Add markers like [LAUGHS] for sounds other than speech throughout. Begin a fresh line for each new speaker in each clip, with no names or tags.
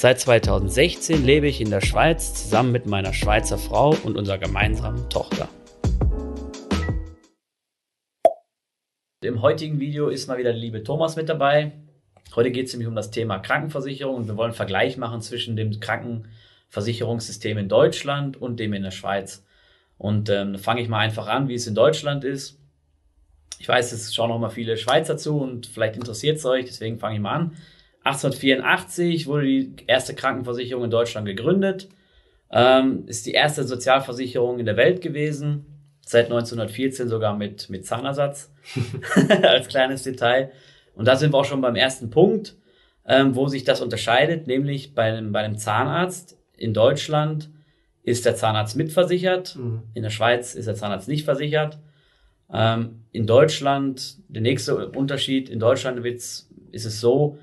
Seit 2016 lebe ich in der Schweiz zusammen mit meiner Schweizer Frau und unserer gemeinsamen Tochter. Im heutigen Video ist mal wieder der liebe Thomas mit dabei. Heute geht es nämlich um das Thema Krankenversicherung und wir wollen einen Vergleich machen zwischen dem Krankenversicherungssystem in Deutschland und dem in der Schweiz. Und ähm, fange ich mal einfach an, wie es in Deutschland ist. Ich weiß, es schauen auch mal viele Schweizer zu und vielleicht interessiert es euch, deswegen fange ich mal an. 1884 wurde die erste Krankenversicherung in Deutschland gegründet. Ähm, ist die erste Sozialversicherung in der Welt gewesen. Seit 1914 sogar mit, mit Zahnersatz. [LAUGHS] [LAUGHS] Als kleines Detail. Und da sind wir auch schon beim ersten Punkt, ähm, wo sich das unterscheidet, nämlich bei einem, bei einem Zahnarzt in Deutschland ist der Zahnarzt mitversichert. Mhm. In der Schweiz ist der Zahnarzt nicht versichert. Ähm, in Deutschland, der nächste Unterschied, in Deutschland ist es so,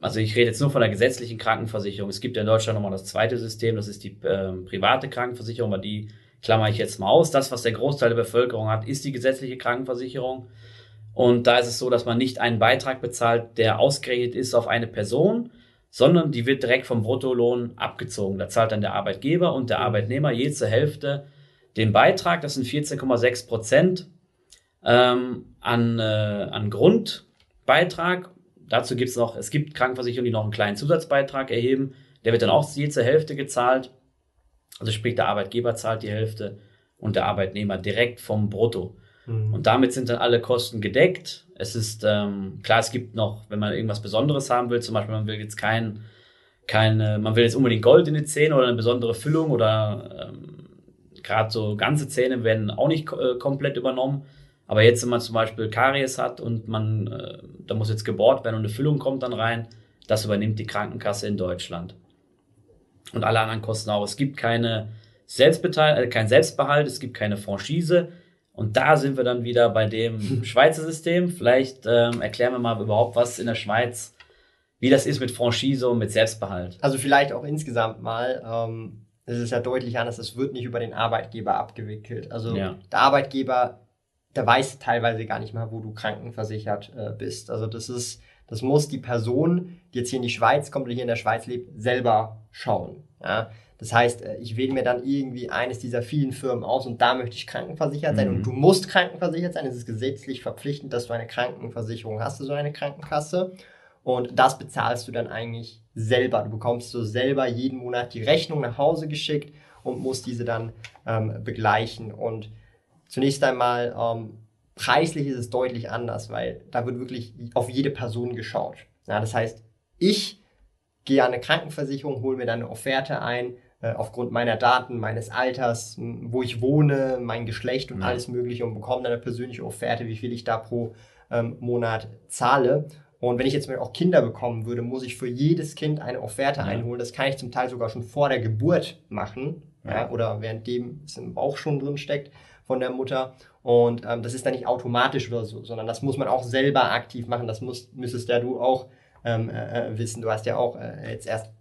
also ich rede jetzt nur von der gesetzlichen Krankenversicherung. Es gibt ja in Deutschland nochmal das zweite System, das ist die äh, private Krankenversicherung, aber die klammer ich jetzt mal aus. Das, was der Großteil der Bevölkerung hat, ist die gesetzliche Krankenversicherung. Und da ist es so, dass man nicht einen Beitrag bezahlt, der ausgerechnet ist auf eine Person, sondern die wird direkt vom Bruttolohn abgezogen. Da zahlt dann der Arbeitgeber und der Arbeitnehmer je zur Hälfte den Beitrag, das sind 14,6 Prozent ähm, an, äh, an Grundbeitrag. Dazu gibt es noch, es gibt Krankenversicherungen, die noch einen kleinen Zusatzbeitrag erheben. Der wird dann auch je zur Hälfte gezahlt. Also sprich, der Arbeitgeber zahlt die Hälfte und der Arbeitnehmer direkt vom Brutto. Mhm. Und damit sind dann alle Kosten gedeckt. Es ist ähm, klar, es gibt noch, wenn man irgendwas Besonderes haben will, zum Beispiel man will jetzt kein, keine, man will jetzt unbedingt Gold in die Zähne oder eine besondere Füllung oder ähm, gerade so ganze Zähne werden auch nicht äh, komplett übernommen. Aber jetzt, wenn man zum Beispiel Karies hat und man, äh, da muss jetzt gebohrt werden und eine Füllung kommt dann rein, das übernimmt die Krankenkasse in Deutschland. Und alle anderen Kosten auch. Es gibt keine Selbstbeteil äh, kein Selbstbehalt, es gibt keine Franchise. Und da sind wir dann wieder bei dem [LAUGHS] Schweizer System. Vielleicht ähm, erklären wir mal überhaupt, was in der Schweiz, wie das ist mit Franchise und mit Selbstbehalt.
Also vielleicht auch insgesamt mal. Ähm, es ist ja deutlich anders. Es wird nicht über den Arbeitgeber abgewickelt. Also ja. der Arbeitgeber, der weiß teilweise gar nicht mal, wo du krankenversichert äh, bist. Also das ist, das muss die Person, die jetzt hier in die Schweiz kommt oder hier in der Schweiz lebt, selber schauen. Ja? Das heißt, äh, ich wähle mir dann irgendwie eines dieser vielen Firmen aus und da möchte ich krankenversichert sein. Mhm. Und du musst krankenversichert sein. Es ist gesetzlich verpflichtend, dass du eine Krankenversicherung hast, so eine Krankenkasse. Und das bezahlst du dann eigentlich selber. Du bekommst so selber jeden Monat die Rechnung nach Hause geschickt und musst diese dann ähm, begleichen. Und zunächst einmal, ähm, preislich ist es deutlich anders, weil da wird wirklich auf jede Person geschaut. Ja, das heißt, ich gehe an eine Krankenversicherung, hole mir dann eine Offerte ein, äh, aufgrund meiner Daten, meines Alters, wo ich wohne, mein Geschlecht und ja. alles Mögliche und bekomme dann eine persönliche Offerte, wie viel ich da pro ähm, Monat zahle. Und wenn ich jetzt auch Kinder bekommen würde, muss ich für jedes Kind eine Offerte ja. einholen. Das kann ich zum Teil sogar schon vor der Geburt machen. Ja. ja oder währenddem es im Bauch schon drin steckt von der Mutter. Und ähm, das ist dann nicht automatisch oder so, sondern das muss man auch selber aktiv machen. Das muss, müsstest ja du auch ähm, äh, äh wissen. Du hast ja auch äh, jetzt erst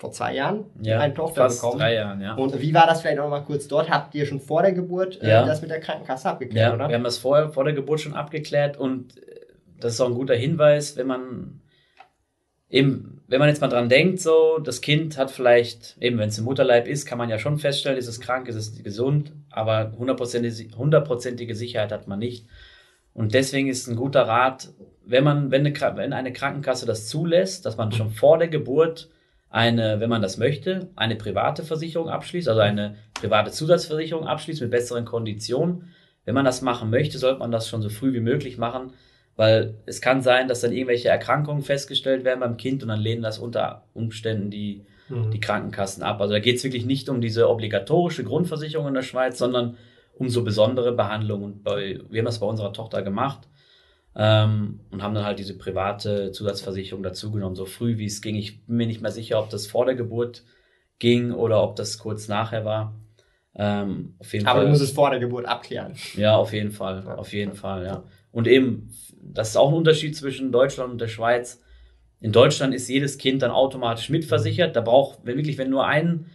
vor zwei Jahren
ja,
eine Tochter bekommen.
drei Jahren, ja.
Und wie war das vielleicht auch mal kurz dort? Habt ihr schon vor der Geburt äh, ja. das mit der Krankenkasse abgeklärt,
ja, oder? wir haben das vor, vor der Geburt schon abgeklärt und äh, das ist auch ein guter Hinweis, wenn man eben, wenn man jetzt mal dran denkt, so, das Kind hat vielleicht, eben wenn es im Mutterleib ist, kann man ja schon feststellen, ist es krank, ist es gesund, aber hundertprozentige, Sicherheit hat man nicht. Und deswegen ist ein guter Rat, wenn man, wenn eine, wenn eine Krankenkasse das zulässt, dass man schon vor der Geburt eine, wenn man das möchte, eine private Versicherung abschließt, also eine private Zusatzversicherung abschließt mit besseren Konditionen. Wenn man das machen möchte, sollte man das schon so früh wie möglich machen, weil es kann sein, dass dann irgendwelche Erkrankungen festgestellt werden beim Kind und dann lehnen das unter Umständen die, mhm. die Krankenkassen ab. Also da geht es wirklich nicht um diese obligatorische Grundversicherung in der Schweiz, sondern um so besondere Behandlungen. Und bei, wir haben das bei unserer Tochter gemacht ähm, und haben dann halt diese private Zusatzversicherung dazugenommen, so früh wie es ging. Ich bin mir nicht mehr sicher, ob das vor der Geburt ging oder ob das kurz nachher war. Ähm,
auf jeden Aber Fall. du musst es vor der Geburt abklären.
Ja, auf jeden Fall. Ja. Auf jeden Fall, ja. Und eben, das ist auch ein Unterschied zwischen Deutschland und der Schweiz. In Deutschland ist jedes Kind dann automatisch mitversichert. Da braucht, wenn wirklich, wenn nur ein,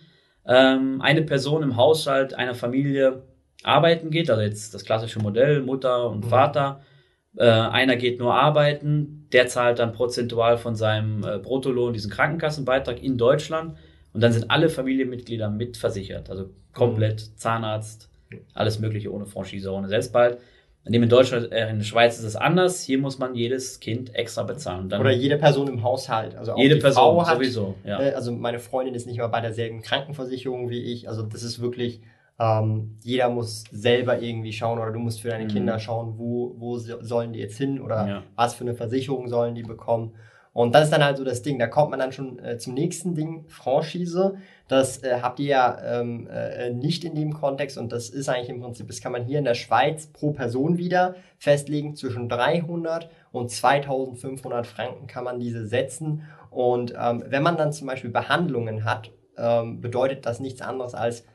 ähm, eine Person im Haushalt einer Familie arbeiten geht, also jetzt das klassische Modell, Mutter und mhm. Vater, äh, einer geht nur arbeiten, der zahlt dann prozentual von seinem äh, Bruttolohn diesen Krankenkassenbeitrag in Deutschland und dann sind alle Familienmitglieder mitversichert, also komplett. Zahnarzt, alles Mögliche ohne Franchise, ohne Selbstbehalt. In Deutschland, äh, in der Schweiz ist es anders. Hier muss man jedes Kind extra bezahlen.
Dann Oder jede Person im Haushalt. Also
auch jede Person Frau hat, sowieso.
Ja. Äh, also meine Freundin ist nicht mal bei derselben Krankenversicherung wie ich. Also das ist wirklich ähm, jeder muss selber irgendwie schauen oder du musst für deine mhm. Kinder schauen, wo, wo sollen die jetzt hin oder ja. was für eine Versicherung sollen die bekommen. Und das ist dann halt so das Ding. Da kommt man dann schon äh, zum nächsten Ding, Franchise. Das äh, habt ihr ja ähm, äh, nicht in dem Kontext und das ist eigentlich im Prinzip, das kann man hier in der Schweiz pro Person wieder festlegen. Zwischen 300 und 2500 Franken kann man diese setzen. Und ähm, wenn man dann zum Beispiel Behandlungen hat, ähm, bedeutet das nichts anderes als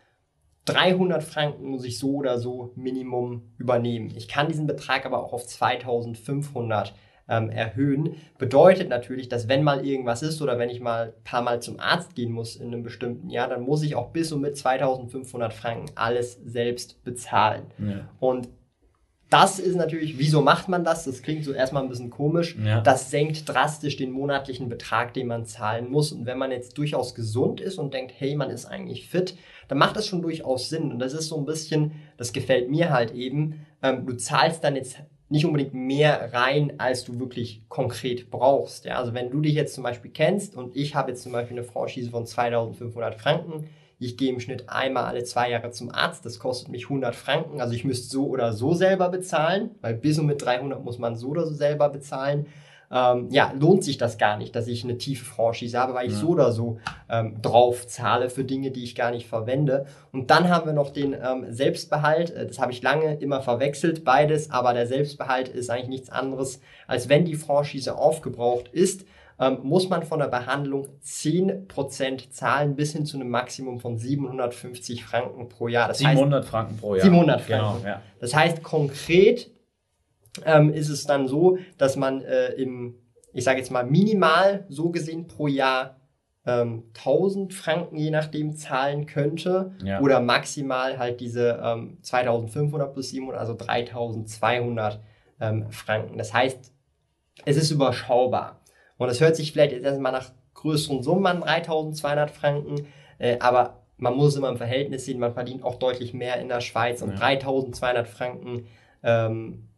300 Franken muss ich so oder so Minimum übernehmen. Ich kann diesen Betrag aber auch auf 2500 ähm, erhöhen. Bedeutet natürlich, dass wenn mal irgendwas ist oder wenn ich mal ein paar Mal zum Arzt gehen muss in einem bestimmten Jahr, dann muss ich auch bis und mit 2500 Franken alles selbst bezahlen. Ja. Und das ist natürlich, wieso macht man das? Das klingt so erstmal ein bisschen komisch. Ja. Das senkt drastisch den monatlichen Betrag, den man zahlen muss. Und wenn man jetzt durchaus gesund ist und denkt, hey, man ist eigentlich fit, dann macht das schon durchaus Sinn. Und das ist so ein bisschen, das gefällt mir halt eben, ähm, du zahlst dann jetzt nicht unbedingt mehr rein, als du wirklich konkret brauchst. Ja? Also wenn du dich jetzt zum Beispiel kennst und ich habe jetzt zum Beispiel eine Franchise von 2500 Franken, ich gehe im Schnitt einmal alle zwei Jahre zum Arzt, das kostet mich 100 Franken, also ich müsste so oder so selber bezahlen, weil bis und mit 300 muss man so oder so selber bezahlen. Ähm, ja, lohnt sich das gar nicht, dass ich eine tiefe Franchise habe, weil ich ja. so oder so ähm, drauf zahle für Dinge, die ich gar nicht verwende. Und dann haben wir noch den ähm, Selbstbehalt. Äh, das habe ich lange immer verwechselt, beides, aber der Selbstbehalt ist eigentlich nichts anderes, als wenn die Franchise aufgebraucht ist, ähm, muss man von der Behandlung 10% zahlen bis hin zu einem Maximum von 750 Franken pro Jahr.
Das 700 heißt, Franken pro Jahr.
700 Franken. Genau, ja. Das heißt konkret ähm, ist es dann so, dass man äh, im, ich sage jetzt mal minimal so gesehen pro Jahr ähm, 1000 Franken je nachdem zahlen könnte ja. oder maximal halt diese ähm, 2500 plus 700, also 3200 ähm, Franken. Das heißt, es ist überschaubar. Und es hört sich vielleicht jetzt erstmal nach größeren Summen an, 3200 Franken, äh, aber man muss immer im Verhältnis sehen, man verdient auch deutlich mehr in der Schweiz und ja. 3200 Franken, ähm,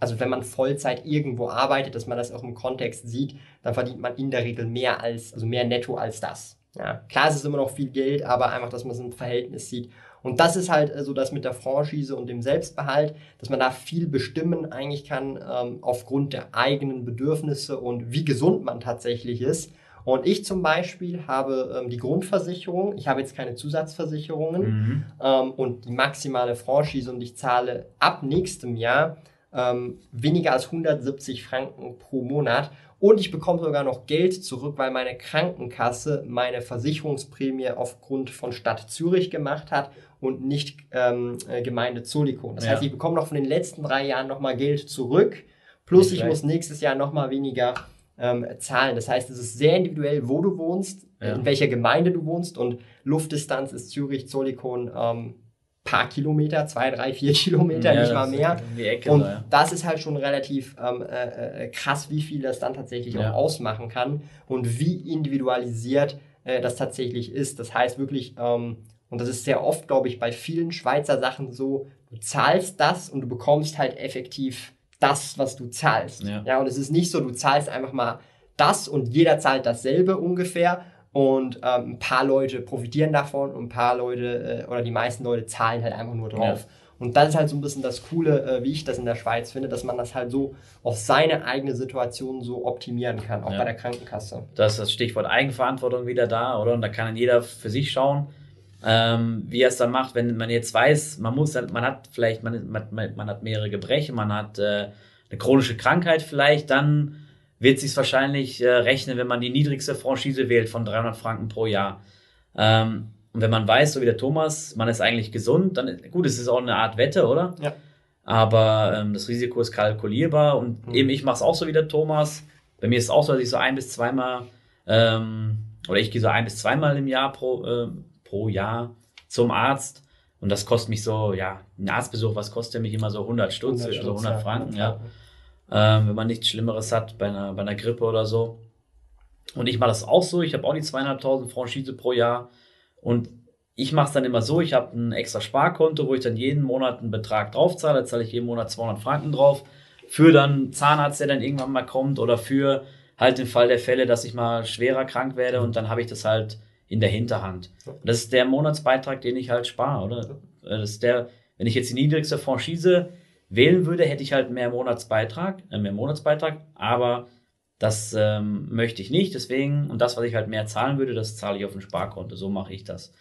also wenn man Vollzeit irgendwo arbeitet, dass man das auch im Kontext sieht, dann verdient man in der Regel mehr als, also mehr netto als das. Ja, klar, es ist immer noch viel Geld, aber einfach, dass man es im Verhältnis sieht. Und das ist halt so das mit der Franchise und dem Selbstbehalt, dass man da viel bestimmen eigentlich kann ähm, aufgrund der eigenen Bedürfnisse und wie gesund man tatsächlich ist. Und ich zum Beispiel habe ähm, die Grundversicherung, ich habe jetzt keine Zusatzversicherungen mhm. ähm, und die maximale Franchise und ich zahle ab nächstem Jahr ähm, weniger als 170 Franken pro Monat und ich bekomme sogar noch Geld zurück, weil meine Krankenkasse meine Versicherungsprämie aufgrund von Stadt Zürich gemacht hat und nicht ähm, äh, Gemeinde Zolikon. Das ja. heißt, ich bekomme noch von den letzten drei Jahren nochmal Geld zurück, plus ich muss nächstes Jahr nochmal weniger ähm, zahlen. Das heißt, es ist sehr individuell, wo du wohnst, ja. in welcher Gemeinde du wohnst und Luftdistanz ist Zürich, Zolikon ähm, paar Kilometer, zwei, drei, vier [LAUGHS] Kilometer, ja, nicht mal mehr. Ecke, und ja. das ist halt schon relativ ähm, äh, äh, krass, wie viel das dann tatsächlich ja. auch ausmachen kann und wie individualisiert äh, das tatsächlich ist. Das heißt wirklich, ähm, und das ist sehr oft, glaube ich, bei vielen Schweizer Sachen so, du zahlst das und du bekommst halt effektiv das, was du zahlst. Ja, ja und es ist nicht so, du zahlst einfach mal das und jeder zahlt dasselbe ungefähr und ähm, ein paar Leute profitieren davon und ein paar Leute äh, oder die meisten Leute zahlen halt einfach nur drauf. Ja. Und das ist halt so ein bisschen das Coole, äh, wie ich das in der Schweiz finde, dass man das halt so auf seine eigene Situation so optimieren kann, auch ja. bei der Krankenkasse.
Das ist das Stichwort Eigenverantwortung wieder da, oder? Und da kann jeder für sich schauen, ähm, wie er es dann macht, wenn man jetzt weiß, man muss, man hat vielleicht, man, man, man hat mehrere Gebrechen, man hat äh, eine chronische Krankheit vielleicht, dann wird sich wahrscheinlich äh, rechnen, wenn man die niedrigste Franchise wählt von 300 Franken pro Jahr. Ähm, und wenn man weiß, so wie der Thomas, man ist eigentlich gesund, dann gut, es ist auch eine Art Wette, oder?
Ja.
Aber ähm, das Risiko ist kalkulierbar und mhm. eben ich mache es auch so wie der Thomas. Bei mir ist es auch so, dass ich so ein bis zweimal ähm, oder ich gehe so ein bis zweimal im Jahr pro, äh, pro Jahr zum Arzt. Und das kostet mich so, ja, ein Arztbesuch, was kostet mich immer so 100 Stutz, 100 also 100 Franken, ja. Ähm, wenn man nichts Schlimmeres hat bei einer, bei einer Grippe oder so. Und ich mache das auch so. Ich habe auch die zweieinhalbtausend Franchise pro Jahr. Und ich mache es dann immer so, ich habe ein extra Sparkonto, wo ich dann jeden Monat einen Betrag draufzahle. Da zahle ich jeden Monat 200 Franken drauf. Für dann Zahnarzt, der dann irgendwann mal kommt. Oder für halt den Fall der Fälle, dass ich mal schwerer krank werde. Und dann habe ich das halt in der Hinterhand. Das ist der Monatsbeitrag, den ich halt spare, oder? Das ist der, wenn ich jetzt die niedrigste Franchise wählen würde, hätte ich halt mehr Monatsbeitrag, äh, mehr Monatsbeitrag, aber das ähm, möchte ich nicht, deswegen, und das, was ich halt mehr zahlen würde, das zahle ich auf ein Sparkonto. So mache ich das.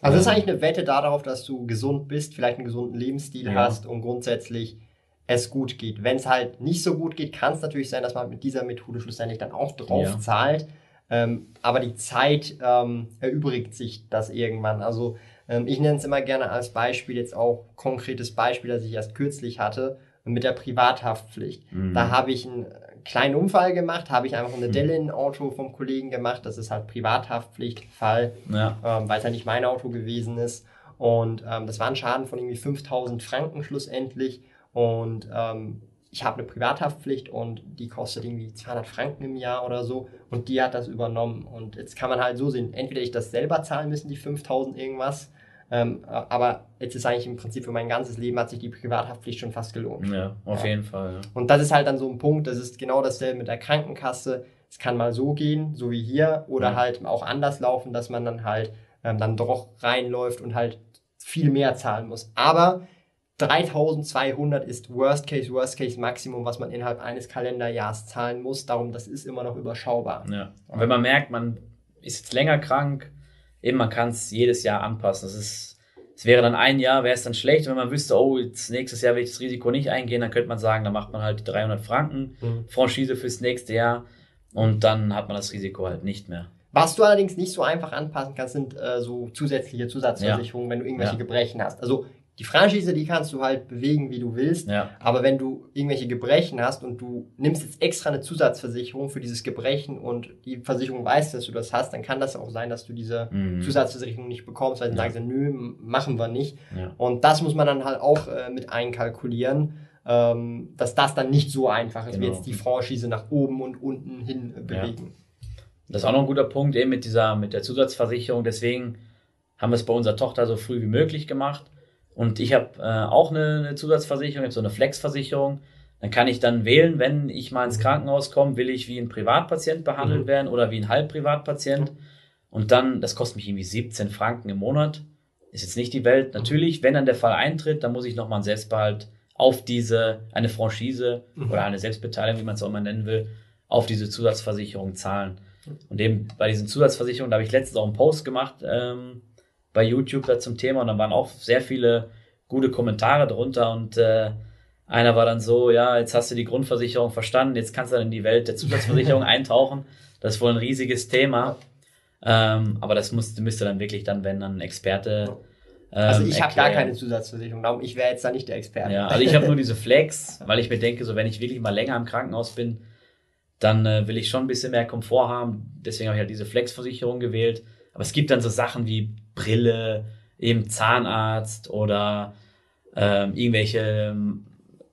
Also das ist ähm, eigentlich eine Wette darauf, dass du gesund bist, vielleicht einen gesunden Lebensstil ja. hast und grundsätzlich es gut geht. Wenn es halt nicht so gut geht, kann es natürlich sein, dass man mit dieser Methode schlussendlich dann auch drauf ja. zahlt. Ähm, aber die Zeit ähm, erübrigt sich das irgendwann. Also ähm, ich nenne es immer gerne als Beispiel, jetzt auch konkretes Beispiel, das ich erst kürzlich hatte, mit der Privathaftpflicht. Mhm. Da habe ich einen kleinen Unfall gemacht, habe ich einfach eine mhm. Delle in ein Auto vom Kollegen gemacht. Das ist halt Privathaftpflichtfall, ja. ähm, weil es ja nicht mein Auto gewesen ist. Und ähm, das war ein Schaden von irgendwie 5000 Franken schlussendlich. Und ähm, ich habe eine Privathaftpflicht und die kostet irgendwie 200 Franken im Jahr oder so und die hat das übernommen. Und jetzt kann man halt so sehen, entweder ich das selber zahlen müssen, die 5000 irgendwas, ähm, aber jetzt ist eigentlich im Prinzip für mein ganzes Leben hat sich die Privathaftpflicht schon fast gelohnt.
Ja, auf ja. jeden Fall. Ja.
Und das ist halt dann so ein Punkt, das ist genau dasselbe mit der Krankenkasse. Es kann mal so gehen, so wie hier, oder ja. halt auch anders laufen, dass man dann halt ähm, dann doch reinläuft und halt viel mehr zahlen muss. Aber 3200 ist Worst Case, Worst Case Maximum, was man innerhalb eines Kalenderjahres zahlen muss. Darum, das ist immer noch überschaubar.
Ja. Und wenn man merkt, man ist jetzt länger krank, eben man kann es jedes Jahr anpassen. Das ist, es wäre dann ein Jahr, wäre es dann schlecht, wenn man wüsste, oh, jetzt nächstes Jahr will ich das Risiko nicht eingehen, dann könnte man sagen, dann macht man halt die 300 Franken mhm. Franchise fürs nächste Jahr und dann hat man das Risiko halt nicht mehr.
Was du allerdings nicht so einfach anpassen kannst, sind äh, so zusätzliche Zusatzversicherungen, ja. wenn du irgendwelche ja. Gebrechen hast. Also die Franchise, die kannst du halt bewegen, wie du willst. Ja. Aber wenn du irgendwelche Gebrechen hast und du nimmst jetzt extra eine Zusatzversicherung für dieses Gebrechen und die Versicherung weiß, dass du das hast, dann kann das auch sein, dass du diese mhm. Zusatzversicherung nicht bekommst, weil dann ja. sagen sie, nö, machen wir nicht. Ja. Und das muss man dann halt auch äh, mit einkalkulieren. Ähm, dass das dann nicht so einfach ist, genau. wie jetzt die Franchise nach oben und unten hin äh, bewegen.
Das ist auch noch ein guter Punkt, eben mit dieser, mit der Zusatzversicherung. Deswegen haben wir es bei unserer Tochter so früh wie möglich gemacht und ich habe äh, auch eine, eine Zusatzversicherung, ich habe so eine Flexversicherung. Dann kann ich dann wählen, wenn ich mal ins mhm. Krankenhaus komme, will ich wie ein Privatpatient behandelt mhm. werden oder wie ein Halbprivatpatient. Und dann, das kostet mich irgendwie 17 Franken im Monat. Ist jetzt nicht die Welt. Mhm. Natürlich, wenn dann der Fall eintritt, dann muss ich nochmal einen Selbstbehalt auf diese, eine Franchise mhm. oder eine Selbstbeteiligung, wie man es auch immer nennen will, auf diese Zusatzversicherung zahlen. Und eben bei diesen Zusatzversicherungen, da habe ich letztens auch einen Post gemacht, ähm, bei YouTube da zum Thema und dann waren auch sehr viele gute Kommentare drunter und äh, einer war dann so, ja, jetzt hast du die Grundversicherung verstanden, jetzt kannst du dann in die Welt der Zusatzversicherung [LAUGHS] eintauchen. Das ist wohl ein riesiges Thema. Ähm, aber das musste, müsste dann wirklich dann, wenn dann ein Experte.
Ähm, also ich habe gar keine Zusatzversicherung, darum ich wäre jetzt da nicht der Experte.
Ja, also ich habe nur diese [LAUGHS] Flex, weil ich mir denke, so wenn ich wirklich mal länger im Krankenhaus bin, dann äh, will ich schon ein bisschen mehr Komfort haben. Deswegen habe ich halt diese Flex-Versicherung gewählt. Aber es gibt dann so Sachen wie Brille, eben Zahnarzt oder ähm, irgendwelche,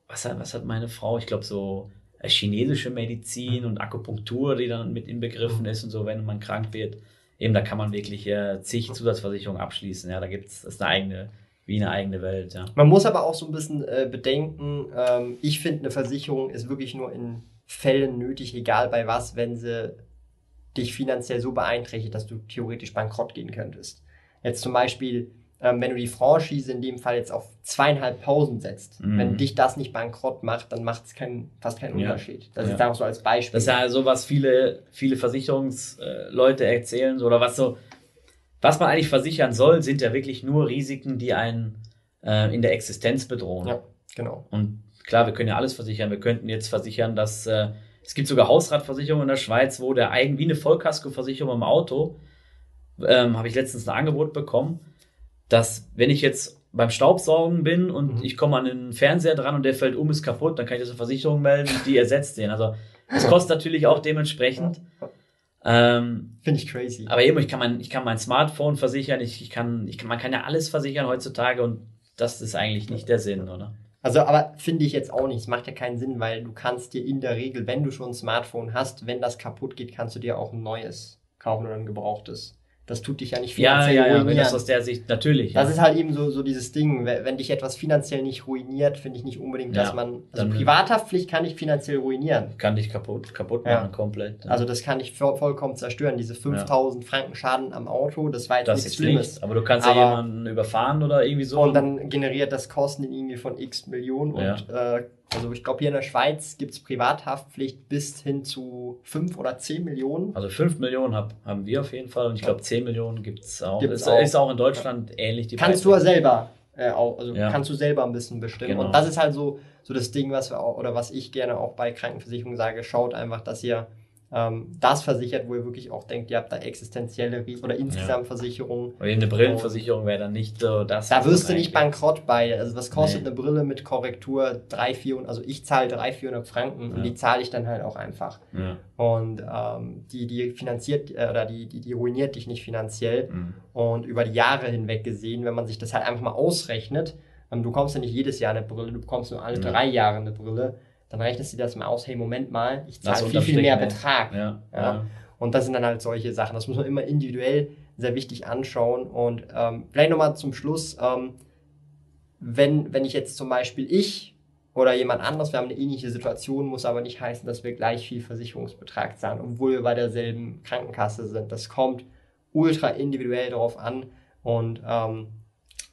was hat, was hat meine Frau? Ich glaube so äh, chinesische Medizin und Akupunktur, die dann mit inbegriffen ist und so, wenn man krank wird. Eben, da kann man wirklich äh, zig Zusatzversicherungen abschließen. Ja, da das ist eine eigene, wie eine eigene Welt. Ja.
Man muss aber auch so ein bisschen äh, bedenken, ähm, ich finde, eine Versicherung ist wirklich nur in Fällen nötig, egal bei was, wenn sie dich finanziell so beeinträchtigt, dass du theoretisch bankrott gehen könntest. Jetzt zum Beispiel, ähm, wenn du die Franchise in dem Fall jetzt auf zweieinhalbtausend setzt, mhm. wenn dich das nicht bankrott macht, dann macht es kein, fast keinen ja. Unterschied. Das ja. ist einfach so als Beispiel.
Das ist ja so, was viele, viele Versicherungsleute erzählen, so, oder was so, was man eigentlich versichern soll, sind ja wirklich nur Risiken, die einen äh, in der Existenz bedrohen.
Ja, genau.
Und klar, wir können ja alles versichern. Wir könnten jetzt versichern, dass äh, es gibt sogar Hausratversicherungen in der Schweiz, wo der eigen wie eine Vollkaskoversicherung im Auto ähm, habe ich letztens ein Angebot bekommen, dass wenn ich jetzt beim Staubsaugen bin und mhm. ich komme an den Fernseher dran und der fällt um, ist kaputt, dann kann ich das zur Versicherung melden, die ersetzt den. Also das [LAUGHS] kostet natürlich auch dementsprechend.
Ähm, Finde ich crazy.
Aber eben, ich kann mein, ich kann mein Smartphone versichern, ich, ich kann, ich kann, man kann ja alles versichern heutzutage und das ist eigentlich nicht der Sinn, oder?
Also, aber finde ich jetzt auch nicht. Es macht ja keinen Sinn, weil du kannst dir in der Regel, wenn du schon ein Smartphone hast, wenn das kaputt geht, kannst du dir auch ein neues kaufen oder ein gebrauchtes. Das tut dich ja nicht
finanziell ja, ja. Ja, das aus der Sicht natürlich.
Das ja. ist halt eben so, so dieses Ding. Wenn dich etwas finanziell nicht ruiniert, finde ich nicht unbedingt, dass ja, man. Also Privathaftpflicht kann dich finanziell ruinieren.
Kann dich kaputt, kaputt machen, komplett.
Also das kann dich vollkommen zerstören. Diese 5000 Franken Schaden am Auto, das war jetzt das nichts Schlimmes.
Nicht. Aber du kannst Aber, ja jemanden überfahren oder irgendwie so.
Und dann generiert das Kosten irgendwie von x Millionen und äh, also ich glaube, hier in der Schweiz gibt es Privathaftpflicht bis hin zu 5 oder 10 Millionen.
Also 5 Millionen hab, haben wir auf jeden Fall und ich glaube 10 Millionen gibt es auch. Gibt's ist, auch. ist auch in Deutschland ja. ähnlich.
Die kannst du ja selber äh, auch, also ja. kannst du selber ein bisschen bestimmen. Genau. Und das ist halt so, so das Ding, was wir auch, oder was ich gerne auch bei Krankenversicherungen sage, schaut einfach, dass ihr das versichert, wo ihr wirklich auch denkt, ihr habt da existenzielle Risiken oder insgesamt ja. Versicherungen.
Oder eine Brillenversicherung wäre dann nicht so das.
Da wirst du nicht bankrott bei. Also was kostet nee. eine Brille mit Korrektur? 3, 400, also ich zahle 300, 400 Franken ja. und die zahle ich dann halt auch einfach. Ja. Und ähm, die, die finanziert äh, oder die, die, die ruiniert dich nicht finanziell. Mhm. Und über die Jahre hinweg gesehen, wenn man sich das halt einfach mal ausrechnet, ähm, du bekommst ja nicht jedes Jahr eine Brille, du bekommst nur alle drei Jahre eine Brille dann rechnest du das mal aus, hey, Moment mal, ich zahle viel, viel mehr Betrag. Ja, ja. ja, Und das sind dann halt solche Sachen. Das muss man immer individuell sehr wichtig anschauen. Und ähm, vielleicht nochmal zum Schluss, ähm, wenn, wenn ich jetzt zum Beispiel ich oder jemand anderes, wir haben eine ähnliche Situation, muss aber nicht heißen, dass wir gleich viel Versicherungsbetrag zahlen, obwohl wir bei derselben Krankenkasse sind. Das kommt ultra individuell darauf an und ähm,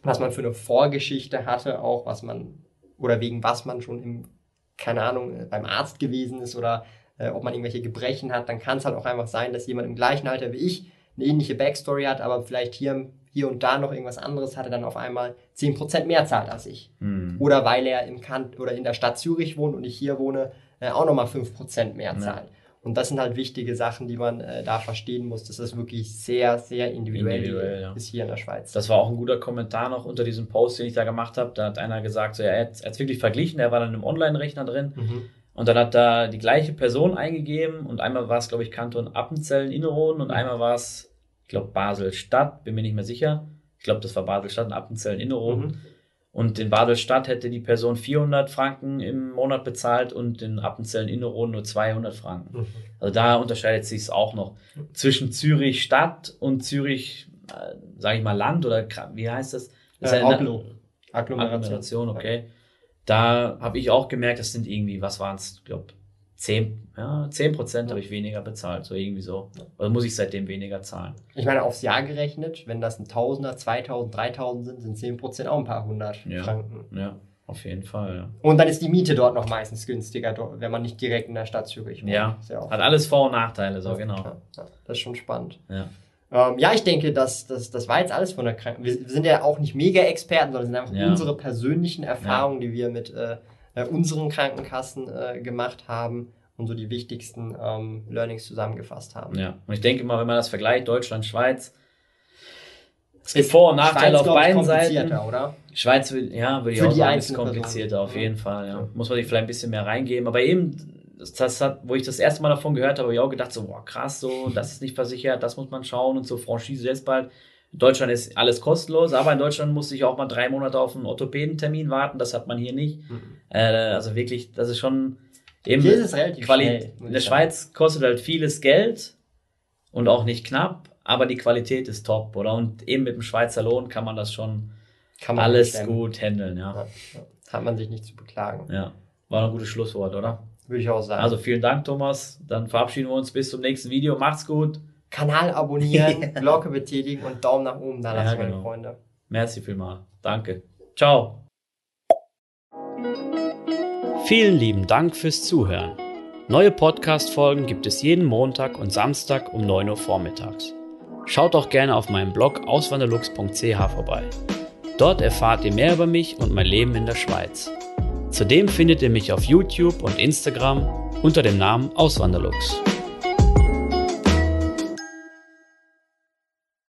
was man für eine Vorgeschichte hatte, auch was man oder wegen was man schon im keine Ahnung, äh, beim Arzt gewesen ist oder äh, ob man irgendwelche Gebrechen hat, dann kann es halt auch einfach sein, dass jemand im gleichen Alter wie ich eine ähnliche Backstory hat, aber vielleicht hier, hier und da noch irgendwas anderes hatte, dann auf einmal 10% mehr zahlt als ich. Mhm. Oder weil er im Kant oder in der Stadt Zürich wohnt und ich hier wohne, äh, auch nochmal 5% mehr zahlt. Ja. Und das sind halt wichtige Sachen, die man äh, da verstehen muss, dass das wirklich sehr, sehr individuell, individuell ja. ist hier in der Schweiz.
Das war auch ein guter Kommentar noch unter diesem Post, den ich da gemacht habe. Da hat einer gesagt, so, ja, er hat es wirklich verglichen, er war dann im Online-Rechner drin. Mhm. Und dann hat da die gleiche Person eingegeben und einmal war es, glaube ich, Kanton Appenzellen Innerrhoden und mhm. einmal war es, ich glaube, Basel-Stadt, bin mir nicht mehr sicher. Ich glaube, das war Basel-Stadt und Appenzellen Innerrhoden. Mhm. Und in Baselstadt hätte die Person 400 Franken im Monat bezahlt und in Appenzellen Innerrhoden nur 200 Franken. Mhm. Also da unterscheidet sich es auch noch zwischen Zürich Stadt und Zürich, äh, sage ich mal, Land oder wie heißt das? das
äh, Aglo.
Agglomeration, okay. Da habe ich auch gemerkt, das sind irgendwie, was waren es, ich glaube, 10, ja, 10 Prozent habe ich weniger bezahlt, so irgendwie so. Oder muss ich seitdem weniger zahlen?
Ich meine, aufs Jahr gerechnet, wenn das ein Tausender, 2000, 3000 sind, sind 10 Prozent auch ein paar hundert
ja,
Franken.
Ja, auf jeden Fall. Ja.
Und dann ist die Miete dort noch meistens günstiger, wenn man nicht direkt in der Stadt Zürich
wohnt. Ja, hat alles Vor- und Nachteile, so genau. Ja,
das ist schon spannend.
Ja.
Ähm, ja, ich denke, das, das, das war jetzt alles von der Krankenkasse. Wir sind ja auch nicht Mega-Experten, sondern sind einfach unsere persönlichen Erfahrungen, die wir mit äh, äh, unseren Krankenkassen äh, gemacht haben und so die wichtigsten ähm, Learnings zusammengefasst haben.
Ja, und ich denke mal, wenn man das vergleicht, Deutschland, Schweiz, es gibt Vor- und Nachteile Schweiz, auf beiden Seiten. Oder? Schweiz, ja, würde ich Für auch sagen, ist komplizierter, auf jeden Fall. Ja. Muss man sich vielleicht ein bisschen mehr reingeben. Aber eben, das, das, hat, wo ich das erste Mal davon gehört habe, habe ich auch gedacht, so, boah, krass, so, das ist nicht versichert, das muss man schauen und so, Franchise jetzt bald. In Deutschland ist alles kostenlos, aber in Deutschland musste ich auch mal drei Monate auf einen Orthopädentermin warten. Das hat man hier nicht. Mhm. Äh, also wirklich, das ist schon Eben Hier ist es relativ Quali schnell, In der Schweiz kostet halt vieles Geld und auch nicht knapp, aber die Qualität ist top, oder? Und eben mit dem Schweizer Lohn kann man das schon man alles gut handeln, ja. Ja,
ja. Hat man sich nicht zu beklagen.
Ja, war ein gutes Schlusswort, oder?
Würde ich auch sagen.
Also vielen Dank, Thomas. Dann verabschieden wir uns bis zum nächsten Video. Macht's gut.
Kanal abonnieren, [LAUGHS] Glocke betätigen und Daumen nach oben da lassen, ja, genau. meine Freunde.
Merci vielmal. Danke. Ciao. Vielen lieben Dank fürs Zuhören. Neue Podcast-Folgen gibt es jeden Montag und Samstag um 9 Uhr vormittags. Schaut auch gerne auf meinem Blog auswanderlux.ch vorbei. Dort erfahrt ihr mehr über mich und mein Leben in der Schweiz. Zudem findet ihr mich auf YouTube und Instagram unter dem Namen Auswanderlux.